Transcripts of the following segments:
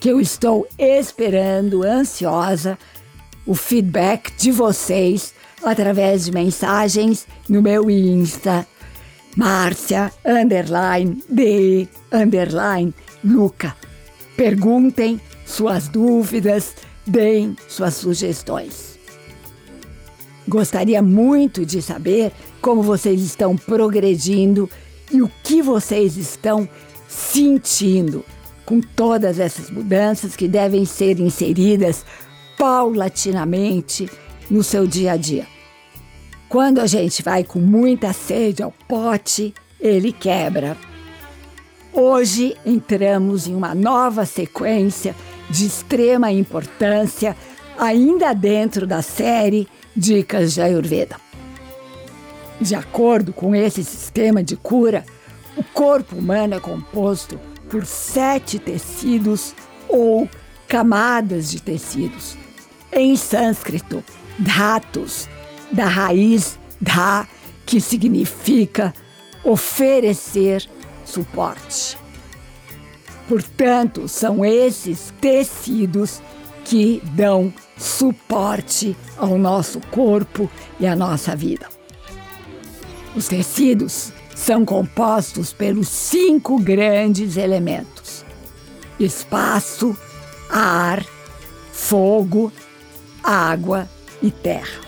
que eu estou esperando ansiosa o feedback de vocês através de mensagens no meu Insta, Márcia, underline, D, underline, Luca. Perguntem suas dúvidas, deem suas sugestões. Gostaria muito de saber como vocês estão progredindo e o que vocês estão sentindo com todas essas mudanças que devem ser inseridas paulatinamente no seu dia a dia. Quando a gente vai com muita sede ao pote, ele quebra. Hoje entramos em uma nova sequência de extrema importância, ainda dentro da série Dicas de Ayurveda. De acordo com esse sistema de cura, o corpo humano é composto por sete tecidos ou camadas de tecidos. Em sânscrito, dhatus, da raiz dha, que significa oferecer suporte. Portanto, são esses tecidos que dão suporte ao nosso corpo e à nossa vida. Os tecidos são compostos pelos cinco grandes elementos: espaço, ar, fogo, água e terra.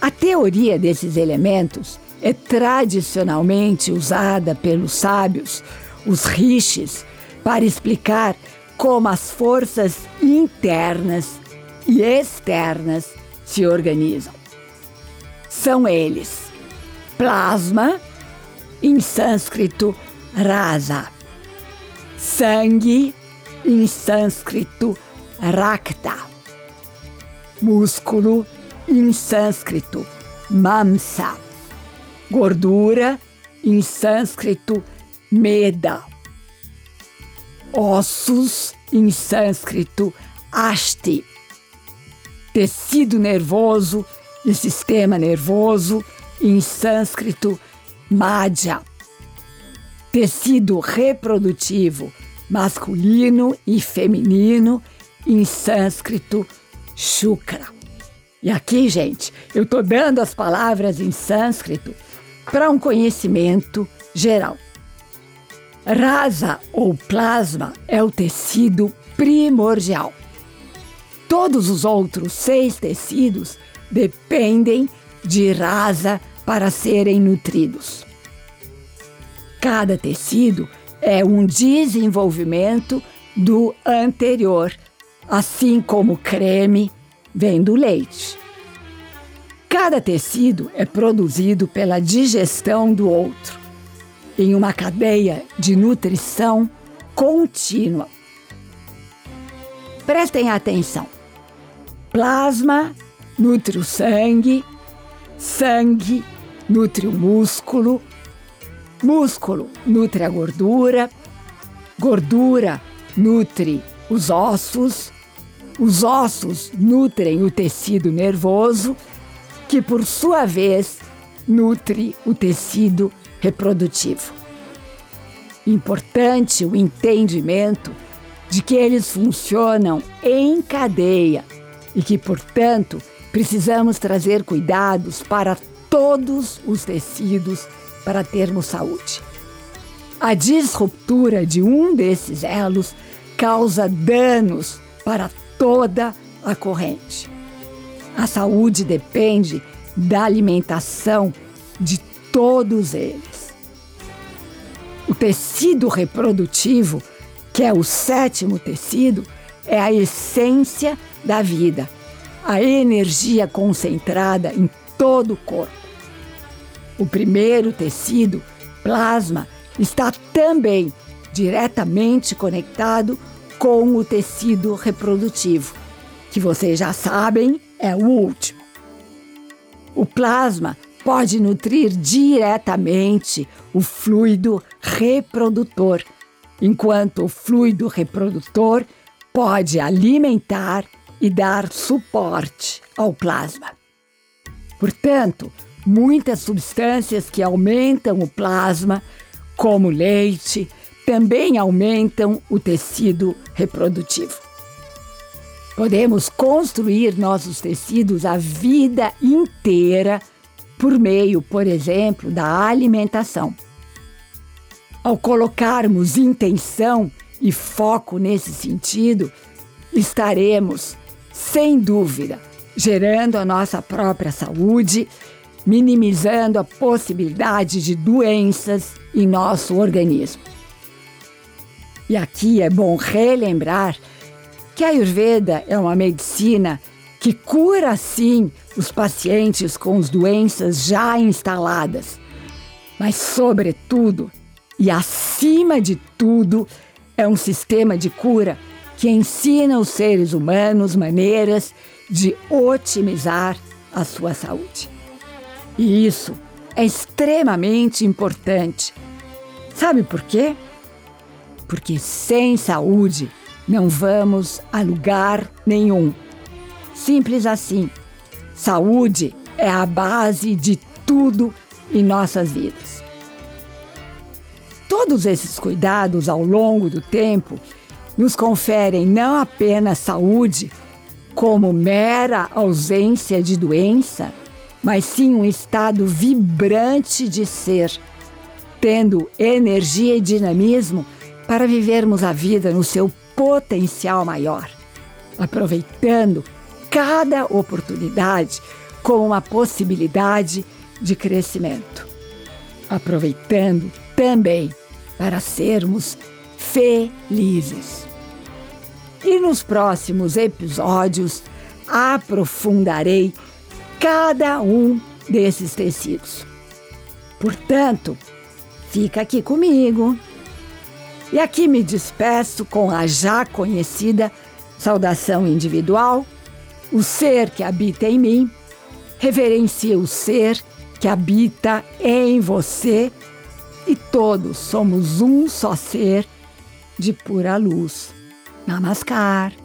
A teoria desses elementos é tradicionalmente usada pelos sábios, os rishis, para explicar como as forças internas e externas se organizam. São eles: plasma, em sânscrito rasa, sangue, em sânscrito rakta, músculo, em sânscrito mamsa, gordura, em sânscrito meda, ossos, em sânscrito asti, tecido nervoso e sistema nervoso, em sânscrito Madhya. Tecido reprodutivo masculino e feminino em sânscrito Shukra. E aqui, gente, eu estou dando as palavras em sânscrito para um conhecimento geral. Rasa ou plasma é o tecido primordial. Todos os outros seis tecidos dependem de rasa para serem nutridos. Cada tecido é um desenvolvimento do anterior, assim como creme vem do leite. Cada tecido é produzido pela digestão do outro, em uma cadeia de nutrição contínua. Prestem atenção. Plasma nutre o sangue, sangue nutre o músculo, músculo nutre a gordura, gordura nutre os ossos, os ossos nutrem o tecido nervoso, que por sua vez nutre o tecido reprodutivo. Importante o entendimento de que eles funcionam em cadeia e que, portanto, precisamos trazer cuidados para todos os tecidos para termos saúde. A disruptura de um desses elos causa danos para toda a corrente. A saúde depende da alimentação de todos eles. O tecido reprodutivo, que é o sétimo tecido, é a essência da vida, a energia concentrada em todo o corpo. O primeiro tecido, plasma, está também diretamente conectado com o tecido reprodutivo, que vocês já sabem é o último. O plasma pode nutrir diretamente o fluido reprodutor, enquanto o fluido reprodutor pode alimentar e dar suporte ao plasma. Portanto, muitas substâncias que aumentam o plasma, como leite, também aumentam o tecido reprodutivo. Podemos construir nossos tecidos a vida inteira por meio, por exemplo, da alimentação. Ao colocarmos intenção e foco nesse sentido, estaremos, sem dúvida, gerando a nossa própria saúde, minimizando a possibilidade de doenças em nosso organismo. E aqui é bom relembrar que a Ayurveda é uma medicina que cura sim os pacientes com as doenças já instaladas, mas, sobretudo e acima de tudo, é um sistema de cura que ensina os seres humanos maneiras de otimizar a sua saúde. E isso é extremamente importante. Sabe por quê? Porque sem saúde não vamos a lugar nenhum. Simples assim. Saúde é a base de tudo em nossas vidas. Todos esses cuidados ao longo do tempo nos conferem não apenas saúde, como mera ausência de doença, mas sim um estado vibrante de ser, tendo energia e dinamismo para vivermos a vida no seu potencial maior, aproveitando cada oportunidade como uma possibilidade de crescimento, aproveitando também para sermos felizes. E nos próximos episódios aprofundarei cada um desses tecidos. Portanto, fica aqui comigo. E aqui me despeço com a já conhecida saudação individual. O ser que habita em mim reverencia o ser que habita em você e todos somos um só ser de pura luz. Namaskar.